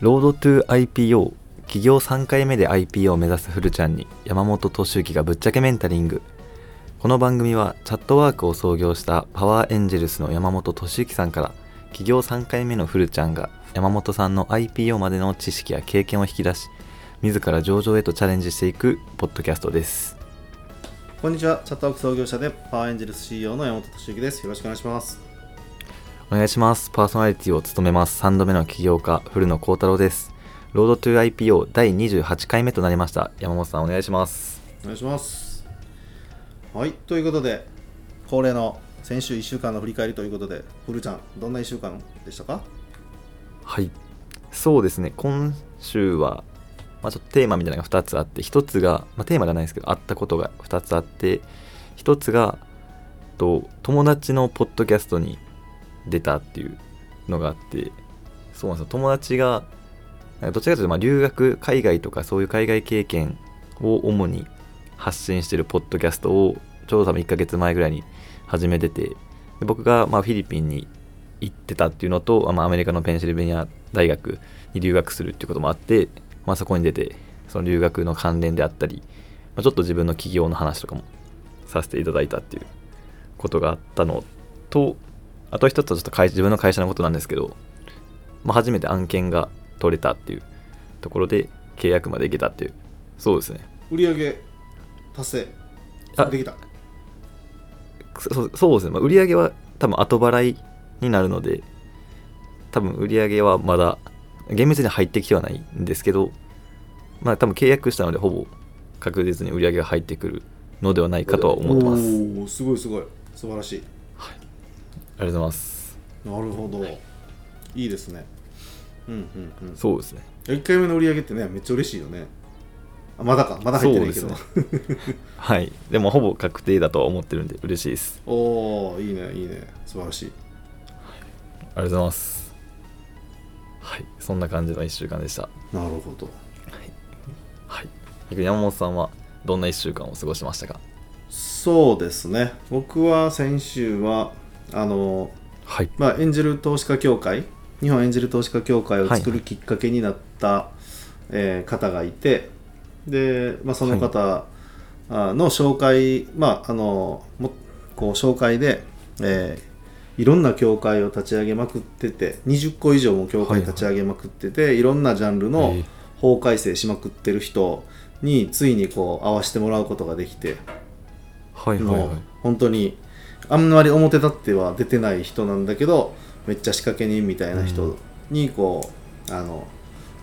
ロードトゥ IPO 企業3回目で IPO を目指すフルちゃんに山本敏之がぶっちゃけメンタリングこの番組はチャットワークを創業したパワーエンジェルスの山本敏之さんから企業3回目のフルちゃんが山本さんの IPO までの知識や経験を引き出し自ら上場へとチャレンジしていくポッドキャストですこんにちは、チャットワーク創業者でパワーエンジェルス CEO の山本俊之です。よろしくお願いします。お願いします。パーソナリティを務めます。3度目の起業家古野幸太郎です。ロードトゥ IPO 第28回目となりました。山本さんお願いします。お願いします。はい、ということで、恒例の先週1週間の振り返りということで、フルちゃん、どんな1週間でしたか？はい。そうですね。今週は、まあ、ちょっとテーマみたいなのが2つあって1つが、まあ、テーマじゃないですけどあったことが2つあって1つがと友達のポッドキャストに出たっていうのがあってそうなんですよ。友達がなんかどちらかというとま留学海外とかそういう海外経験を主に発信してるポッドキャストをちょうど多分1ヶ月前ぐらいに始めてて僕がまフィリピンに行ってたっていうのと、まあ、アメリカのペンシルベニア大学に留学するっていうこともあって、まあ、そこに出てその留学の関連であったり、ま、ちょっと自分の起業の話とかもさせていただいたっていうことがあったのとあと一つはちょっと会自分の会社のことなんですけど、まあ、初めて案件が取れたっていうところで契約までいけたっていうそうですね売上達成あできた。そそうですね、まあ、売り上げは多分後払いになるので多分売り上げはまだ厳密に入ってきてはないんですけどまあ多分契約したのでほぼ確実に売り上げが入ってくるのではないかとは思ってますおーすごいすごい。素晴らしい。ございますなるほど。いいですね。うんうんうん。そうですね1回目の売り上げってね、めっちゃ嬉しいよね。あまだか、まだ入ってないけど。そうはいでもほぼ確定だとは思ってるんで嬉しいです おおいいね、いいね。素晴らしい。ありがとうございますはいそんな感じの1週間でしたなるほど。はい逆に山本さんはどんな1週間を過ごしましたか？そうですね僕は先週はあの、はい。まあ、エンジェル投資家協会日本エンジェル投資家協会を作はいるきっかけになった、えー方がいてで、まあ、その方あの紹介、まあ、あのもこう紹介で、えーいろんな協会を立ち上げまくってて20個以上も協会立ち上げまくってて、いろんなジャンルのえー。法改正しまくってる人についにこう会わせてもらうことができて。はいはいはい。もう本当にあんまり表立っては出てない人なんだけどめっちゃ仕掛け人みたいな人にこう、あの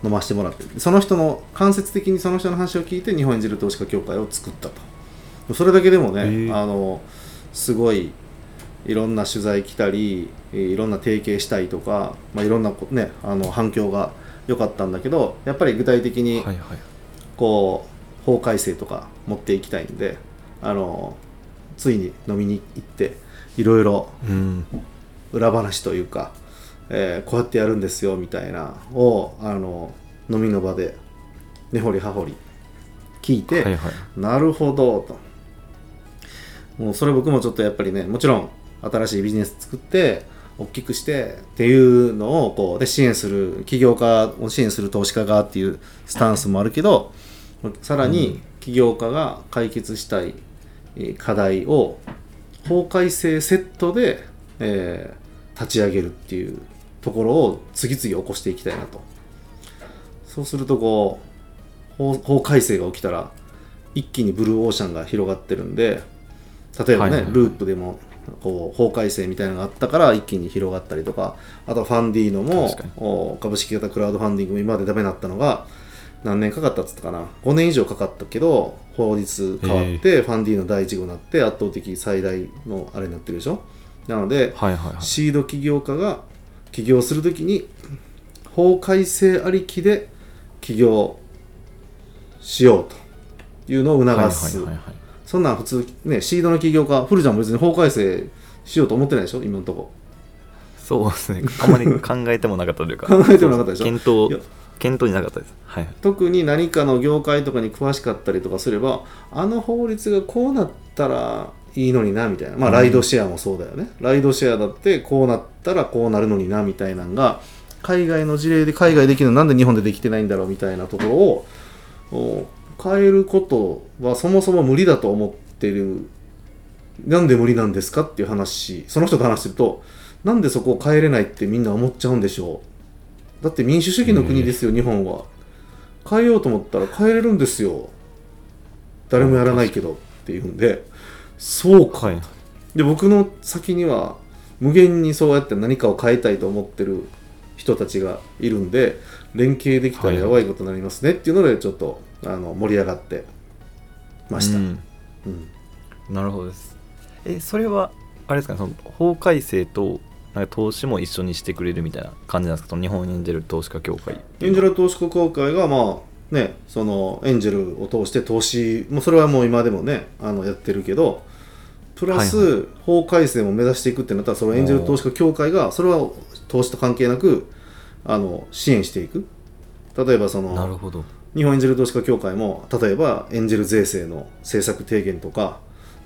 飲ませてもらってその人の間接的にその人の話を聞いて日本エンジェル投資家協会を作ったと。それだけでもね、あのすごいいろんな取材来たりいろんな提携したいとか、まあ、いろんなこ、ね、あの反響が良かったんだけどやっぱり具体的に、はいはい。こう法改正とか持っていきたいんであのついに飲みに行っていろいろうん裏話というか、えーこうやってやるんですよみたいなをあの飲みの場で根掘り葉掘り聞いて、はいはい。なるほどと。もうそれ僕もちょっとやっぱりねもちろん新しいビジネス作って大きくしてっていうのをこうで支援する起業家を支援する投資家がっていうスタンスもあるけどさらに起業家が解決したいえー課題を法改正セットで、えー立ち上げるっていうところを次々起こしていきたいなと。そうするとこう法法改正が起きたら一気にブルーオーシャンが広がってるんで例えばね、はいはいはい。ループでもこう法改正みたいなのがあったから一気に広がったりとかあとはファンディーノも株式型クラウドファンディングも今までダメだったのが何年かかったっつったかな。5年以上かかったけど法律変わってファンディーノ第1号になって圧倒的最大のあれになってるでしょ？なので、はいはいはい。シード起業家が起業するときに法改正ありきで起業しようというのを促す、はいはいはいはい。そんなん普通ねシードの起業家フルちゃんも別に法改正しようと思ってないでしょ？今のとこ。そうですね。あんまり考えてもなかったというか。考えてもなかったでしょ？検討検討になかったです。はい。特に何かの業界とかに詳しかったりとかすればあの法律がこうなったらいいのになみたいな。まあライドシェアもそうだよね、ライドシェアだってこうなったらこうなるのになみたいなのが海外の事例で海外できるのなんで日本でできてないんだろうみたいなところを変えることはそもそも無理だと思ってる。なんで無理なんですかっていう話。その人と話してるとなんでそこを変えれないってみんな思っちゃうんでしょう。だって民主主義の国ですよ日本は。変えようと思ったら変えれるんですよ。誰もやらないけどっていうんで。そうか。はいで僕の先には無限にそうやって何かを変えたいと思ってる人たちがいるんで連携できたらやばいことになりますねっていうのでちょっとあの盛り上がってました、うん。うん。なるほどです。えそれはあれですかねその法改正となんか投資も一緒にしてくれるみたいな感じなんですか？その日本エンジェル投資家協会。エンジェル投資家協会がまあねそのエンジェルを通して投資もうそれはもう今でもねあのやってるけどプラス、はい法改正も目指していくってなったらそのエンジェル投資家協会がそれは投資と関係なくあの支援していく。例えばそのなるほど。日本エンジェル投資家協会も例えばエンジェル税制の政策提言とか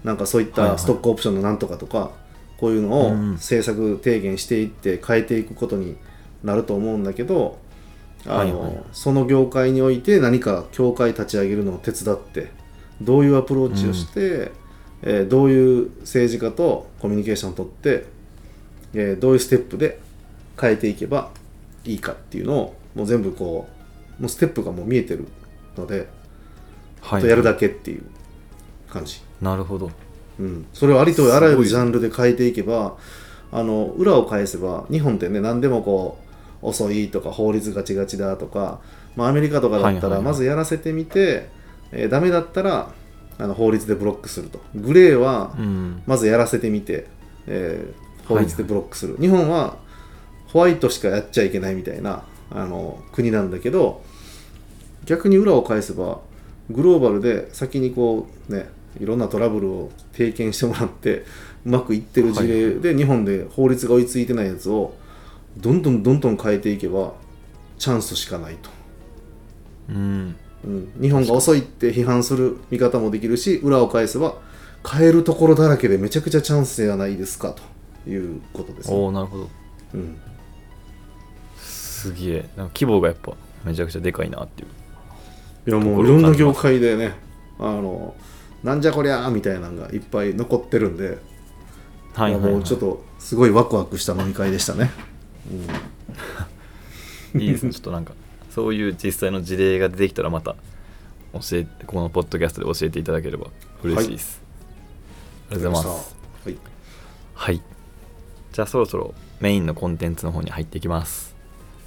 なんかそういっはいはい。たストックオプションのなんとかとか、こういうのをうん。政策提言していって変えていくことになると思うんだけどあの、はいはい。その業界において何か協会立ち上げるのを手伝ってどういうアプローチをして、えーどういう政治家とコミュニケーションを取って、えーどういうステップで変えていけばいいかっていうのをもう全部こうもうステップがもう見えてるので、はいあとやるだけっていう感じ、なるほどうん、それをありとあらゆるジャンルで変えていけばあの裏を返せば日本ってね何でもこう遅いとか法律ガチガチだとか、まあ、アメリカとかだったはいはいはい。らまずやらせてみて、えーダメだったらあの法律でブロックすると。グレーはうん。まずやらせてみて、えー法律でブロックする、日本はホワイトしかやっちゃいけないみたいなあの国なんだけど逆に裏を返せばグローバルで先にこうねいろんなトラブルを経験してもらってうまくいってる事例で、日本で法律が追いついてないやつをどんどんどんどん変えていけばチャンスしかないと。うん。うん、日本が遅いって批判する見方もできるし裏を返せば変えるところだらけでめちゃくちゃチャンスじゃないですかということです、ね。おおなるほど。うん、すげえ。なんか規模がやっぱめちゃくちゃでかいなっていう。いやもういろんな業界でねあのなんじゃこりゃーみたいなのがいっぱい残ってるんで、はいはい、はい、もうちょっとすごいワクワクした飲み会でしたね、いいですね。ちょっとなんかそういう実際の事例が出てきたらまた教えてこのポッドキャストで教えていただければ嬉しいです、ありがとうございます。はい、はい。じゃあそろそろメインのコンテンツの方に入っていきます。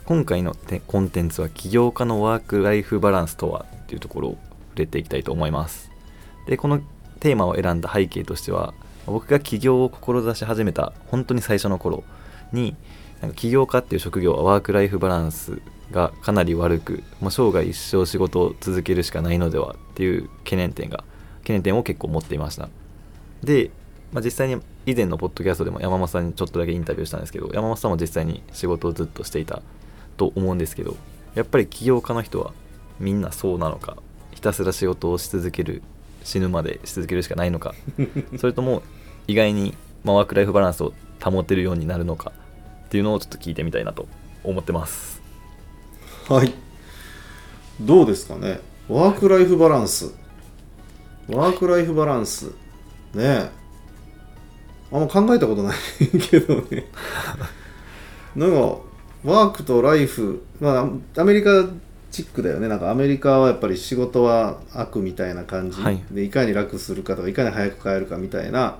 今回のてコンテンツは起業家のワーク・ライフ・バランスとはっていうところを触れていきたいと思いますでこのテーマを選んだ背景としては僕が起業を志し始めた本当に最初の頃になんか起業家っていう職業はワーク・ライフ・バランスがかなり悪く、まあ、生涯一生仕事を続けるしかないのではっていう懸念点が懸念点を結構持っていました。で、まあ、実際に以前のポッドキャストでも山本さんにちょっとだけインタビューしたんですけど山本さんも実際に仕事をずっとしていたと思うんですけどやっぱり起業家の人はみんなそうなのかひたすら仕事をし続ける死ぬまでし続けるしかないのか それとも意外に、まあ、ワーク・ライフ・バランスを保てるようになるのかっていうのをちょっと聞いてみたいなと思ってますはい。どうですかね？ワークライフバランス。ワークライフバランス。ねえ。あんま考えたことないけどね。なんか、ワークとライフ、まあ、アメリカチックだよね。なんかアメリカはやっぱり仕事は悪みたいな感じ。はい。で、いかに楽するかとか、いかに早く帰るかみたいな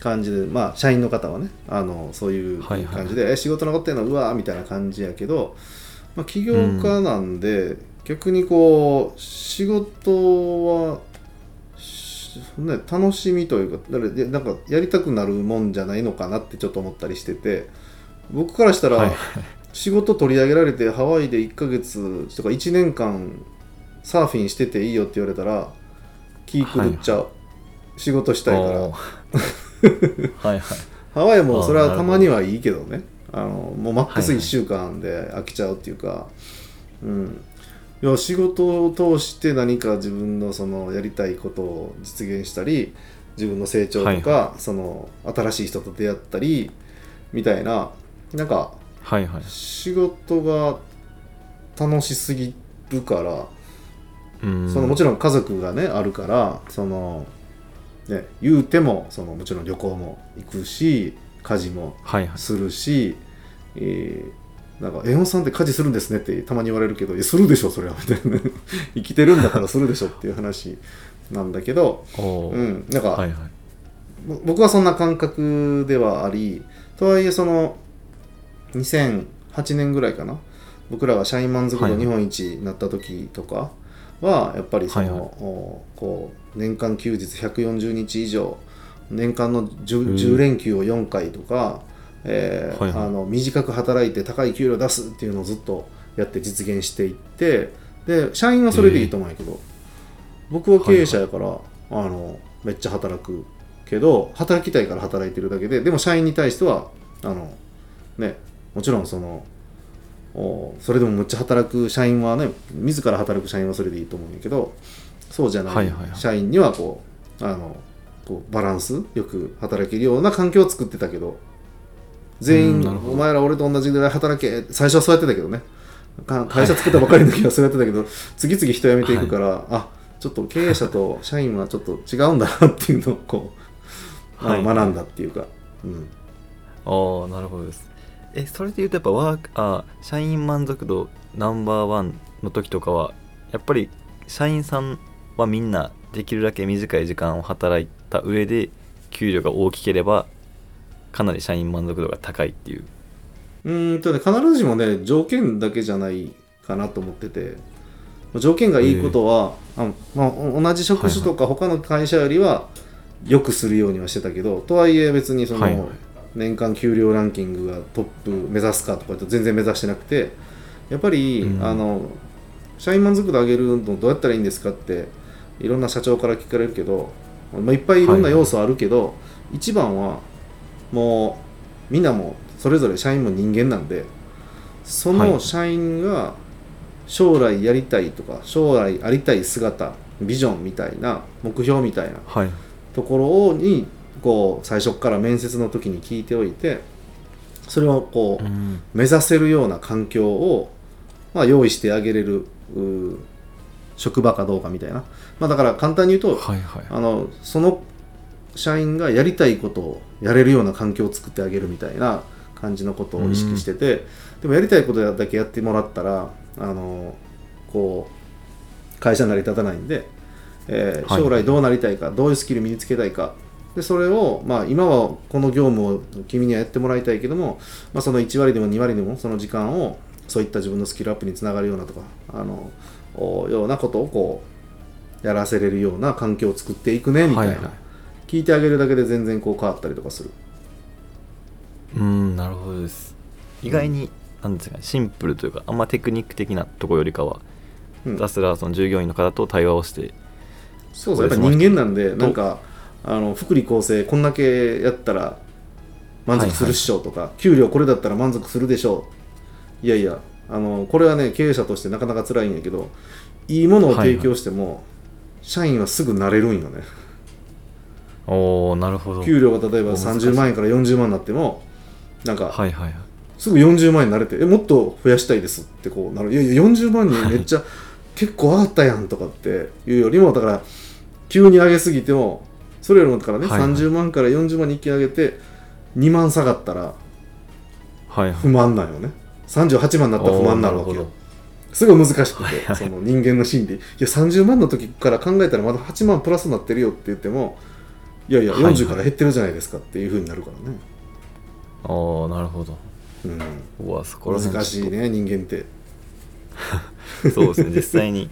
感じで、まあ、社員の方はね、あのそういうはいはい。感じで、え仕事残ってんの、うわーみたいな感じやけど、まあ、起業家なんで、逆にこう仕事はしね、楽しみというかだなんかやりたくなるもんじゃないのかなってちょっと思ったりしてて僕からしたら、はい仕事取り上げられてハワイで1ヶ月とか1年間サーフィンしてていいよって言われたら気狂っちゃう、仕事したいから。はいはい。ハワイもそれはたまにはいいけどね。あのもうマックスはいはい。1週間で飽きちゃうっていうか、うん。いや仕事を通して何か自分のそのやりたいことを実現したり自分の成長とか、はい。その新しい人と出会ったりみたいな。なんかはいはい。仕事が楽しすぎるから、うん。そのもちろん家族がねあるからその、ね、言うてもそのもちろん旅行も行くし家事もはいはい。するし、えーなんか「江本さんって家事するんですね」ってたまに言われるけど「いやするでしょそれは」みたいな。生きてるんだからするでしょっていう話なんだけど、うん、なんか、はいはい。ぼ僕はそんな感覚ではありとはいえその2008年ぐらいかな。僕らが社員満足度日本一になった時とかはやっぱりその、はいはい。おこう年間休日140日以上年間のうん。10, 10連休を4回とか、えーはいはい。あの短く働いて高い給料出すっていうのをずっとやって実現していってで社員はそれでいいと思うんやけど、僕は経営者やから、あのめっちゃ働くけど働きたいから働いてるだけででも社員に対してはあのねもちろんそのおそれでもむっちゃ働く社員はね自ら働く社員はそれでいいと思うんやけどそうじゃないはいはいはい。社員にはこうあのこうバランスよく働けるような環境を作ってたけど全員お前ら俺と同じぐらい働け最初はそうやってたけどね。か会社作ったばかりの時はそうやってたけど、次々人辞めていくから、あちょっと経営者と社員はちょっと違うんだなっていうのをこう、はいまあ学んだっていうか、うん、ああなるほどですえそれで言うとやっぱワークあー社員満足度ナンバーワンの時とかはやっぱり社員さんはみんなできるだけ短い時間を働いた上で給料が大きければかなり社員満足度が高いっていう。うーんとね必ずしもね条件だけじゃないかなと思ってて。条件がいいことは、あまあ、お同じ職種とか他の会社よりは良くするようにはしてたけど、とはいえ別にその、はいはい年間給料ランキングがトップ目指すかとかって全然目指してなくてやっぱり、うん。あの社員満足度上げるのどうやったらいいんですかっていろんな社長から聞かれるけど、まあ、いっぱいいろんな要素あるけど、一番はもうみんなもそれぞれ社員も人間なんでそはい。の社員が将来やりたいとか将来ありたい姿ビジョンみたいな目標みたいなはい。ところにこう最初から面接の時に聞いておいてそれをこううん。目指せるような環境を、まあ、用意してあげれる職場かどうかみたいな、まあ、だから簡単に言うとはいはい。あのその社員がやりたいことをやれるような環境を作ってあげるみたいな感じのことを意識してて、でもやりたいことだけやってもらったらあのこう会社成り立たないんで、えーはい。将来どうなりたいかどういうスキル身につけたいかでそれを、まあ、今はこの業務を君にはやってもらいたいけども、まあ、その1割でも2割でもその時間をそういった自分のスキルアップにつながるようなとかあのおようなことをこうやらせれるような環境を作っていくねみたいな、はいはい。聞いてあげるだけで全然こう変わったりとかする。うんなるほどです。意外に、なんですかねシンプルというかあんまテクニック的なところよりかは、うん。ひたすらその従業員の方と対話をしてそうそうやっぱり人間なんでなんかあの福利厚生こんだけやったら満足するっしょとか、給料これだったら満足するでしょう。いやいやあのこれはね経営者としてなかなか辛いんやけどいいものを提供しても、社員はすぐ慣れるんよね。おおなるほど。給料が例えばお難しい。30万円から40万になってもなんかはいはいはい。すぐ40万円になれてえもっと増やしたいですってこうなる。いやいや40万にめっちゃ、結構上がったやんとかっていうよりもだから急に上げすぎてもそれよりもだからね、はいはい。30万から40万に一気に上げて2万下がったらはいはい。不満なんよね。38万になったら不満になるわけよ。すごい難しくて、はいはい。その人間の心理。いや30万の時から考えたらまだ8万プラスになってるよって言ってもいやいやはいはい。40から減ってるじゃないですかっていうふうになるからね、ほどああなるほど。うん、うわそこら辺難しいね人間って。そうですね実際に。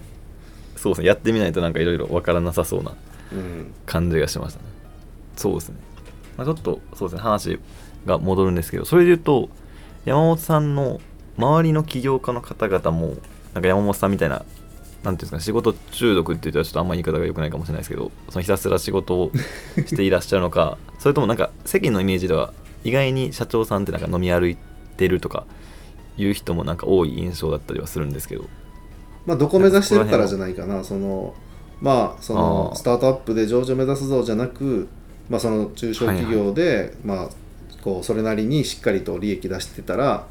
そうですねやってみないとなんかいろいろわからなさそうな。うん感じがしましたね。そうですね、まあ、ちょっとそうですね話が戻るんですけどそれで言うと山本さんの周りの起業家の方々もなんか山本さんみたいななんていうんですかね仕事中毒って言ったらちょっとあんま言い方が良くないかもしれないですけどそのひたすら仕事を していらっしゃるのかそれともなんか世間のイメージでは意外に社長さんってなんか飲み歩いてるとかいう人もなんか多い印象だったりはするんですけど。まあ、どこ目指してるからじゃないかな、そのまあそのスタートアップで上場目指すぞじゃなく、まあ、その中小企業で、まあ、こうそれなりにしっかりと利益出してたら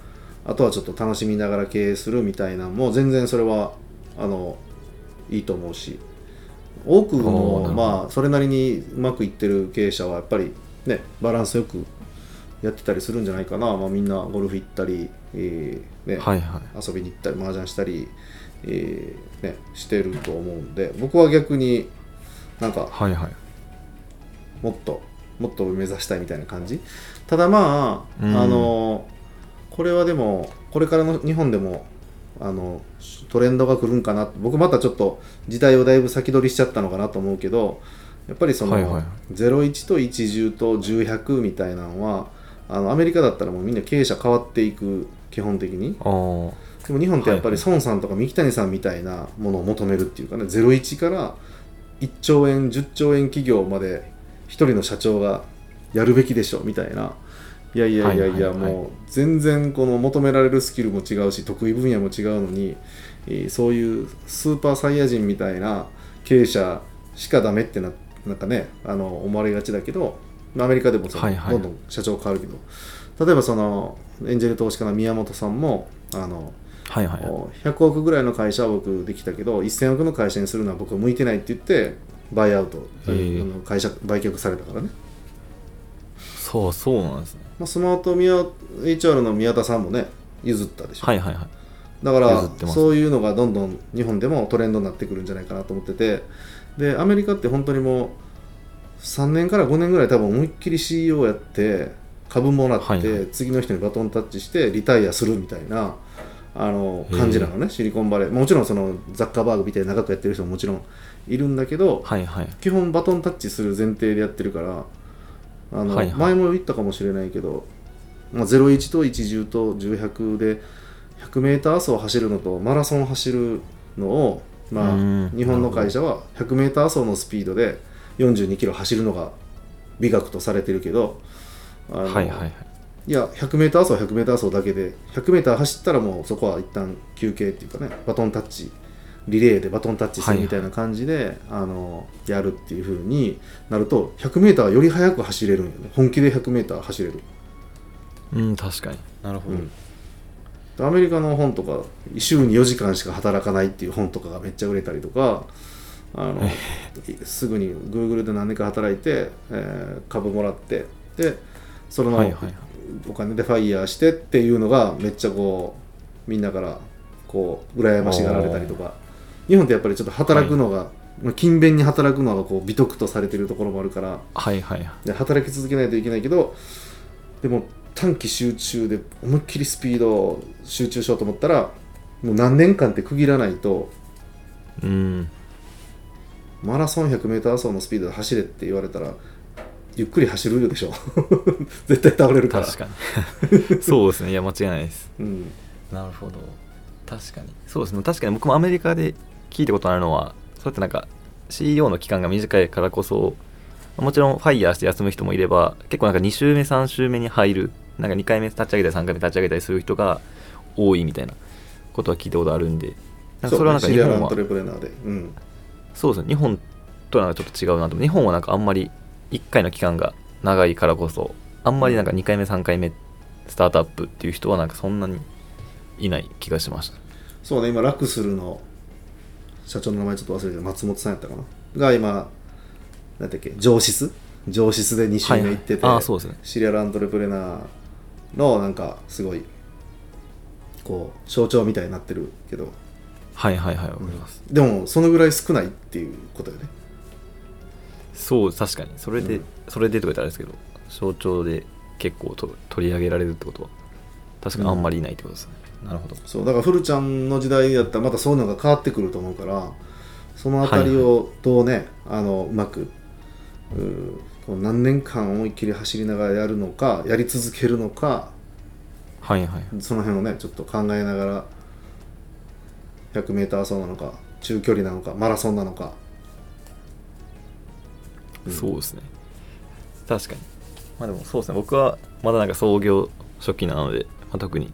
あとはちょっと楽しみながら経営するみたいなのも全然それはあのいいと思うし多くのまあそれなりにうまくいってる経営者はやっぱりねバランスよくやってたりするんじゃないかな、まあ、みんなゴルフ行ったり、えーねはいはい。遊びに行ったり麻雀したり、えーね、してると思うんで僕は逆になんかはいはい。もっともっと目指したいみたいな感じ。ただまあ、うん。あのこれはでもこれからの日本でもあのトレンドが来るんかな。僕またちょっと時代をだいぶ先取りしちゃったのかなと思うけどやっぱりその、はいはい。01と10と10みたいなのはあのアメリカだったらもうみんな経営者変わっていく基本的に。ああでも日本ってやっぱりはい。孫さんとか三木谷さんみたいなものを求めるっていうかね01から1兆円10兆円企業まで一人の社長がやるべきでしょみたいな。いやいやいやいや、もう全然この求められるスキルも違うし得意分野も違うのに、えーそういうスーパーサイヤ人みたいな経営者しかダメってななんかねあの思われがちだけどまあアメリカでもその、はいはい。どんどん社長変わるけど。例えばそのエンジェル投資家の宮本さんもあのはいはいはい。100億ぐらいの会社は僕できたけど1000億の会社にするのは僕は向いてないって言ってバイアウト、あの会社売却されたからね、そうそうなんですね。まあ、スマート宮 HR の宮田さんもね譲ったでしょ、はいはいはい。だから譲ってます。そういうのがどんどん日本でもトレンドになってくるんじゃないかなと思ってて。でアメリカって本当にもう3年から5年ぐらい多分思いっきり CEO やって株もらって、はいはい。次の人にバトンタッチしてリタイアするみたいなあの感じなのねシリコンバレー。もちろんそのザッカーバーグみたいに長くやってる人ももちろんいるんだけどはいはい。基本バトンタッチする前提でやってるからあの、はいはい。前も言ったかもしれないけど、まあ、01と10と1100で 100m 走を走るのとマラソンを走るのを、まうん。あ、日本の会社は 100m 走のスピードで42キロ走るのが美学とされてるけどあのはいはいはいいや 100m 走は 100m 走だけで 100m 走ったらもうそこは一旦休憩っていうかねバトンタッチリレーでバトンタッチするみたいな感じで、あのやるっていう風になると 100m はより速く走れるんよね。本気で 100m 走れる、うん確かに。なるほど、うん。アメリカの本とか週に4時間しか働かないっていう本とかがめっちゃ売れたりとかあのすぐに Google で何年か働いて、えー株もらってでその、はいはいはいお金でファイヤーしてっていうのがめっちゃこうみんなからこう羨ましがられたりとか。日本ってやっぱりちょっと働くのが、まあ勤勉に働くのがこう美徳とされてるところもあるから。はいはいはい。で働き続けないといけないけどでも短期集中で思いっきりスピードを集中しようと思ったらもう何年間って区切らないとうん。マラソン 100m 走のスピードで走れって言われたらゆっくり走るでしょ。絶対倒れるから。確かに。そうですね。いや間違いないです。うん。なるほど。確かに。そうですね。確かに僕もアメリカで聞いたことあるのはそうやってなんか CEO の期間が短いからこそもちろんファイヤーして休む人もいれば結構なんか2週目3週目に入るなんか2回目立ち上げたり3回目立ち上げたりする人が多いみたいなことは聞いたことあるんでなんかそれはなんかシ日本はそうですね。日本とはなんかちょっと違うなと。日本はなんかあんまり1回の期間が長いからこそあんまりなんか2回目3回目スタートアップっていう人はなんかそんなにいない気がしました。そうね今ラクスルの社長の名前ちょっと忘れてた松本さんやったかな？が今なんだっけ上質上質で2週目行ってて、ね。シリアルアントレプレナーのなんかすごいこう象徴みたいになってるけど。はいはいはいわかります、でもそのぐらい少ないっていうことよねそう確かに。それで、うん。それでとか言ったらあれですけど象徴で結構と取り上げられるってことは確かにあんまりいないってことですね、なるほど。そうだからフルちゃんの時代だったらまたそういうのが変わってくると思うからそのあたりをどうね、あのうまくう何年間思いっきり走りながらやるのかやり続けるのかはいはい。その辺をねちょっと考えながら 100m 走なのか中距離なのかマラソンなのかうんそうですね。確かに。まあでもそうですね。僕はまだなんか創業初期なので、まあ、特に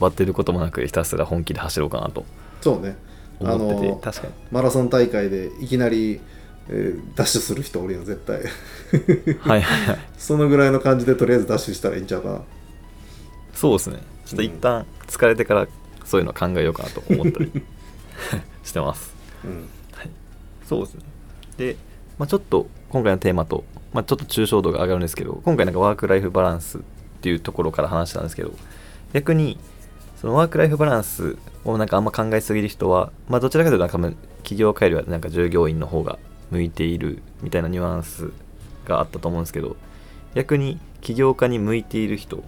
バッテることもなくひたすら本気で走ろうかなとそうね。あ思ってて。の確かに。マラソン大会でいきなり、えーダッシュする人おるよ絶対。はいはいはい。そのぐらいの感じでとりあえずダッシュしたらいいんちゃうかな。そうですね。ちょっと一旦疲れてからそういうの考えようかなと思ったり してます。うん。そうですね。で、まあ、ちょっと今回のテーマと、まあ、ちょっと抽象度が上がるんですけど今回なんかワーク・ライフ・バランスっていうところから話したんですけど逆にそのワーク・ライフ・バランスをなんかあんま考えすぎる人は、まあ、どちらかというとなんか企業界よりはなんか従業員の方が向いているみたいなニュアンスがあったと思うんですけど逆に起業家に向いている人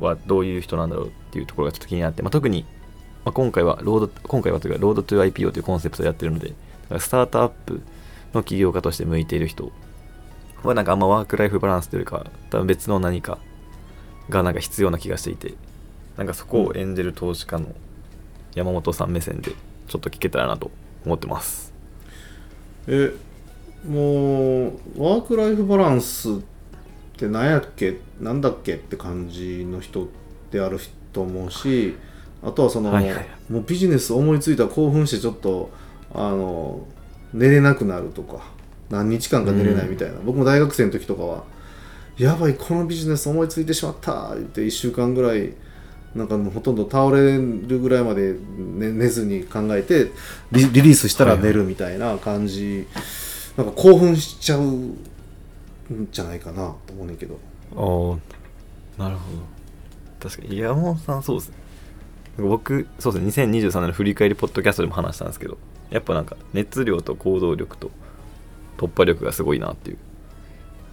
はどういう人なんだろうっていうところがちょっと気になって、まあ、特に、まあ、今回はロード今回はというかロードトゥ IPO というコンセプトをやってるのでスタートアップの起業家として向いている人はなんかあんまワークライフバランスというか多分別の何かがなんか必要な気がしていてなんかそこを演じる投資家の山本さん目線でちょっと聞けたらなと思ってます。えもうワーク・ライフ・バランスって何やっけ？なんだっけ？って感じの人であると思うしあとはその、はいはい。もうビジネス思いついたら興奮してちょっとあの寝れなくなるとか何日間か寝れないみたいな、僕も大学生の時とかはやばいこのビジネス思いついてしまった言って1週間ぐらいなんかもうほとんど倒れるぐらいまで寝寝ずに考えてリリリースしたら寝るみたいな感じ、なんか興奮しちゃうんじゃないかなと思うねんけど。ああなるほど。確かに山本さんそうですね。僕そうですね。2023年の振り返りポッドキャストでも話したんですけどやっぱなんか熱量と行動力と突破力がすごいなっていう。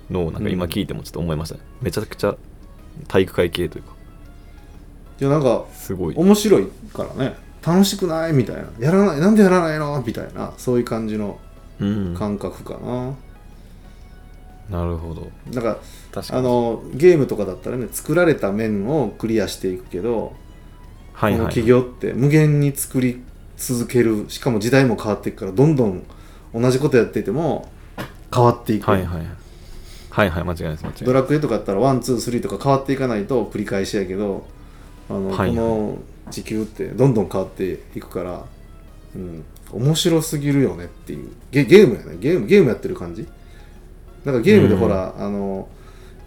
のをなんか今聞いてもちょっと思いましたね、めちゃくちゃ体育会系というか。いやなんかすごい。面白いからね。楽しくないみたいな。やらないなんでやらないのみたいな。そういう感じの感覚かな、るほど。なんか確かに。あのゲームとかだったらね作られた面をクリアしていくけど、このはいはい。企業って無限に作り続ける。しかも時代も変わっていくからどんどん同じことやっていても変わっていく、はいはい。はいはい。間違いないです間違いない。ドラクエとかやったらワンツースリーとか変わっていかないと繰り返しやけどあの、はいはい。この地球ってどんどん変わっていくから、うん、面白すぎるよねっていう。ゲゲームやね。ゲームゲームやってる感じ。なんかゲームでほら、あの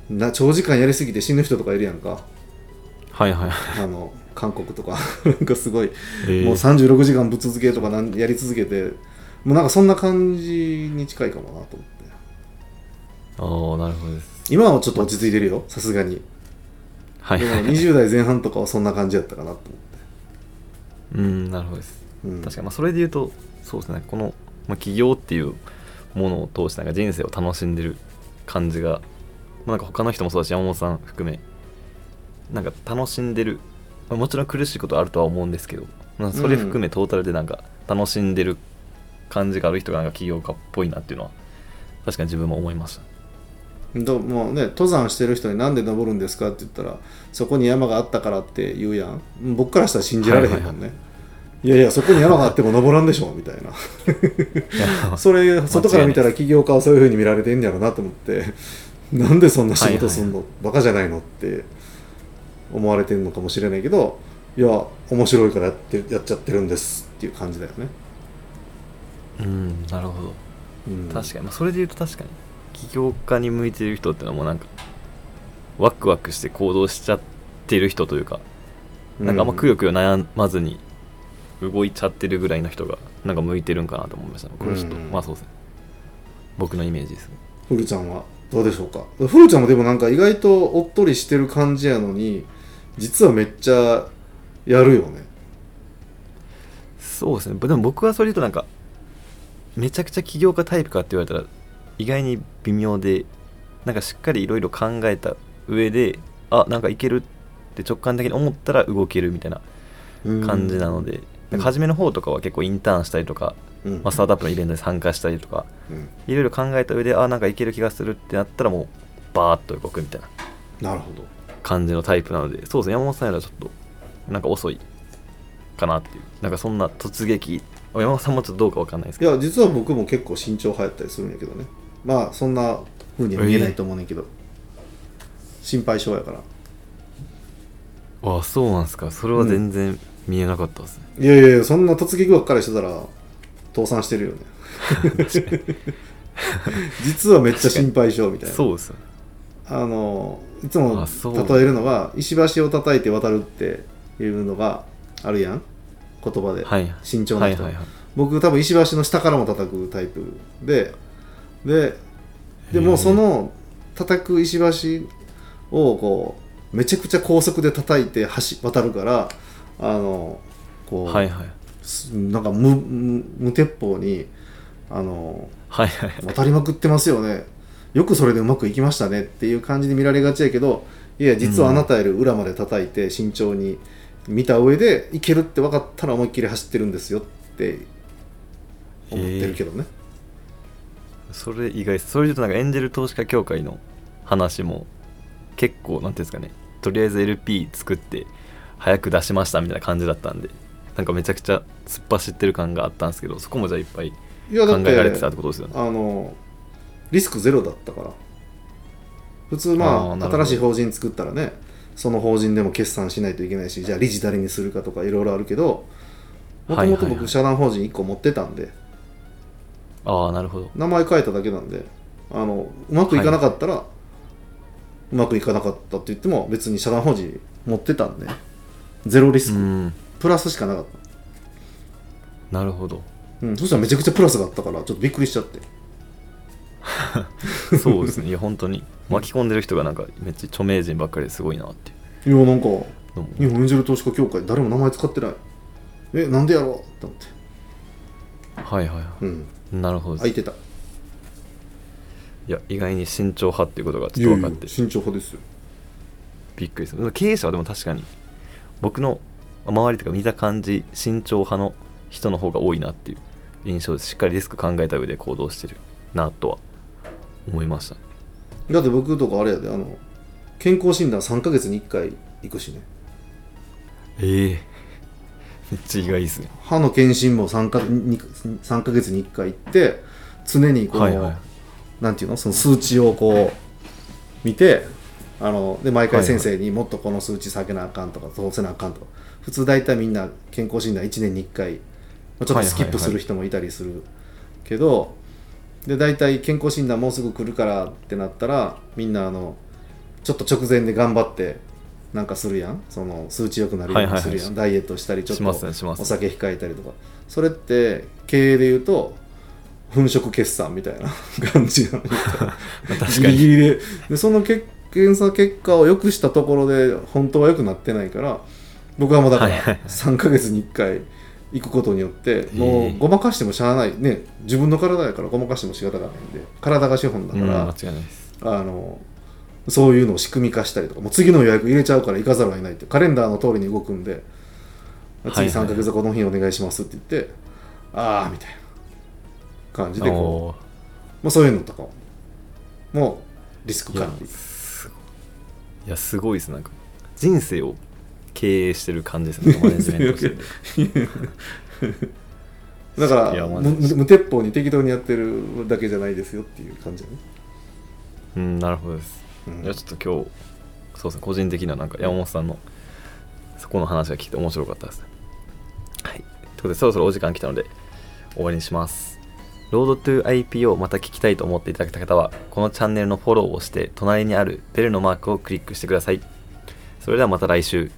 な長時間やりすぎて死ぬ人とかいるやんか。はいはいはい。あの韓国とか なんかすごいえー。もう36時間ぶっ続けとかなんやり続けてもうなんかそんな感じに近いかもなと思って。ああなるほどです。今はちょっと落ち着いてるよさすがに。はいはい。20代前半とかはそんな感じやったかなと思って、うんなるほどです。うん、確かにまあそれで言うとそうですねこの、まあ、起業っていうものを通してなんか人生を楽しんでる感じが、まあ、なんか他の人もそうだし山本さん含めなんか楽しんでる、まあ、もちろん苦しいことはあるとは思うんですけど、まあ、それ含めトータルでなんか楽しんでる感じがある人がなんか起業家っぽいなっていうのは確かに自分も思いました。どもうね登山してる人になんで登るんですかって言ったらそこに山があったからって言うやん。うん僕からしたら信じられへんもんね、いやいやそこに山があっても登らんでしょみたいな。それ外から見たら起業家はそういうふうに見られてんやろなと思って。なんでそんな仕事すんの、バカじゃないの？って思われてんのかもしれないけどいや面白いからやってやっちゃってるんですっていう感じだよね、うんなるほど。うん、確かに、まあ、それで言うと確かに。起業家に向いてる人ってのはもうなんかワクワクして行動しちゃってる人というかなんかあんまくよくよ悩まずに動いちゃってるぐらいの人がなんか向いてるんかなと思いましたこれちょっと、うん。まあそうですね。僕のイメージです。ねふるちゃんはどうでしょうか？ふるちゃんもでもなんか意外とおっとりしてる感じやのに実はめっちゃやるよね。そうですね。でも僕はそれ言うとなんかめちゃくちゃ起業家タイプかって言われたら意外に微妙でなんかしっかりいろいろ考えた上であなんかいけるって直感的に思ったら動けるみたいな感じなので、うん。なんか初めの方とかは結構インターンしたりとか、うん。まあ、スタートアップのイベントに参加したりとかうん。いろいろ考えた上であなんかいける気がするってなったらもうバーッと動くみたいな。なるほど感じのタイプなのでそうですね山本さんよりはちょっとなんか遅いかなっていう。なんかそんな突撃山本さんもちょっとどうかわかんないですけど。いや実は僕も結構慎重派やったりするんやけどね。まあそんな風には見えないと思うねんけど、心配性やから。ああそうなんですか。それは全然見えなかったですね、いやいやいやそんな突撃ばっかりしてたら倒産してるよね。実はめっちゃ心配性みたいな。そうですよねあのいつもあそう。例えるのが石橋を叩いて渡るっていうのがあるやん。言葉で、はい。慎重ない人、ははいはい。僕多分石橋の下からも叩くタイプで。ででもその叩く石橋をこうめちゃくちゃ高速で叩いて橋渡るからあのこう、はいはい。すなんか無無無鉄砲にあのはいはい。渡りまくってますよねよくそれでうまくいきましたねっていう感じで見られがちやけどいや実はあなたより裏まで叩いて慎重に見た上でいけるって分かったら思いっきり走ってるんですよって思ってるけどね、それ意外それで言うとなんかエンジェル投資家協会の話も結構なんていうんですかね。とりあえず LP 作って早く出しましたみたいな感じだったんでなんかめちゃくちゃ突っ走ってる感があったんですけどそこもじゃあいっぱい考えられてたってことですよね。あのリスクゼロだったから。普通まあ新しい法人作ったらねその法人でも決算しないといけないしじゃあ理事誰にするかとかいろいろあるけどもともとはい。はいはい僕社団法人1個持ってたんで、ああなるほど。名前変えただけなんであのうまくいかなかったら、うまくいかなかったって言っても別に社団法人持ってたんでゼロリスク、うん。プラスしかなかっなるほど。た、うん、そしたらめちゃくちゃプラスがあったからちょっとびっくりしちゃって そうですね。いや本当に。巻き込んでる人がなんかめっちゃ著名人ばっかりですごいなっていやなんか日本エンジェル投資家協会誰も名前使ってない。えなんでやろう？って思って。はいはいはうん。いなるほど空いてた。いや意外に慎重派っていうことがちょっと分かって。慎重派ですよ。びっくりです経営者はでも確かに僕の周りとか見た感じ慎重派の人の方が多いなっていう印象です。しっかりリスク考えた上で行動してるなとは思いました。だって僕とかあれやであの健康診断3ヶ月に1回行くしね。ええ。めっちゃ意外ですね。歯の検診も3かに3ヶ月に1回行って常にこの、はいはい。なんていうの？その数値をこう見てあので毎回先生にもっとこの数値下げなあかんとかどうせなあかんとか。普通大体みんな健康診断1年に1回まあちょっとスキップする人もいたりするけどで大体健康診断もうすぐ来るからってなったらみんなあのちょっと直前で頑張ってなんかするやん。その数値良くなるようにするやん、はいダイエットしたりちょっとお酒控えたりとか。それって経営で言うと粉飾決算みたいな 感じなの。ま あ確ギかに。リギリで。でそのけ検査結果を良くしたところで本当は良くなってないから僕はもうだからはいはい3ヶ月に1回行くことによってもうごまかしてもしゃあない。ね自分の体やからごまかしても仕方がないんで体が資本だから、あのそういうのを仕組み化したりとかもう次の予約入れちゃうから行かざるを得ないってカレンダーの通りに動くんで次はいはい。3ヶ月はこの日お願いしますって言って、ああみたいな感じでこうまあ、そういうのとかもリスク管理。いやすごいですなんか。人生を経営してる感じですね。マネジメントしてるだから無無鉄砲に適当にやってるだけじゃないですよっていう感じだね、うんなるほどです。うん。いやちょっと今日そうですね個人的ななんか山本さんのそこの話が聞いて面白かったですね。はい。ということでそろそろお時間来たので終わりにします。ロードトゥ IPO また聞きたいと思っていただけた方はこのチャンネルのフォローをして隣にあるベルのマークをクリックしてください。それではまた来週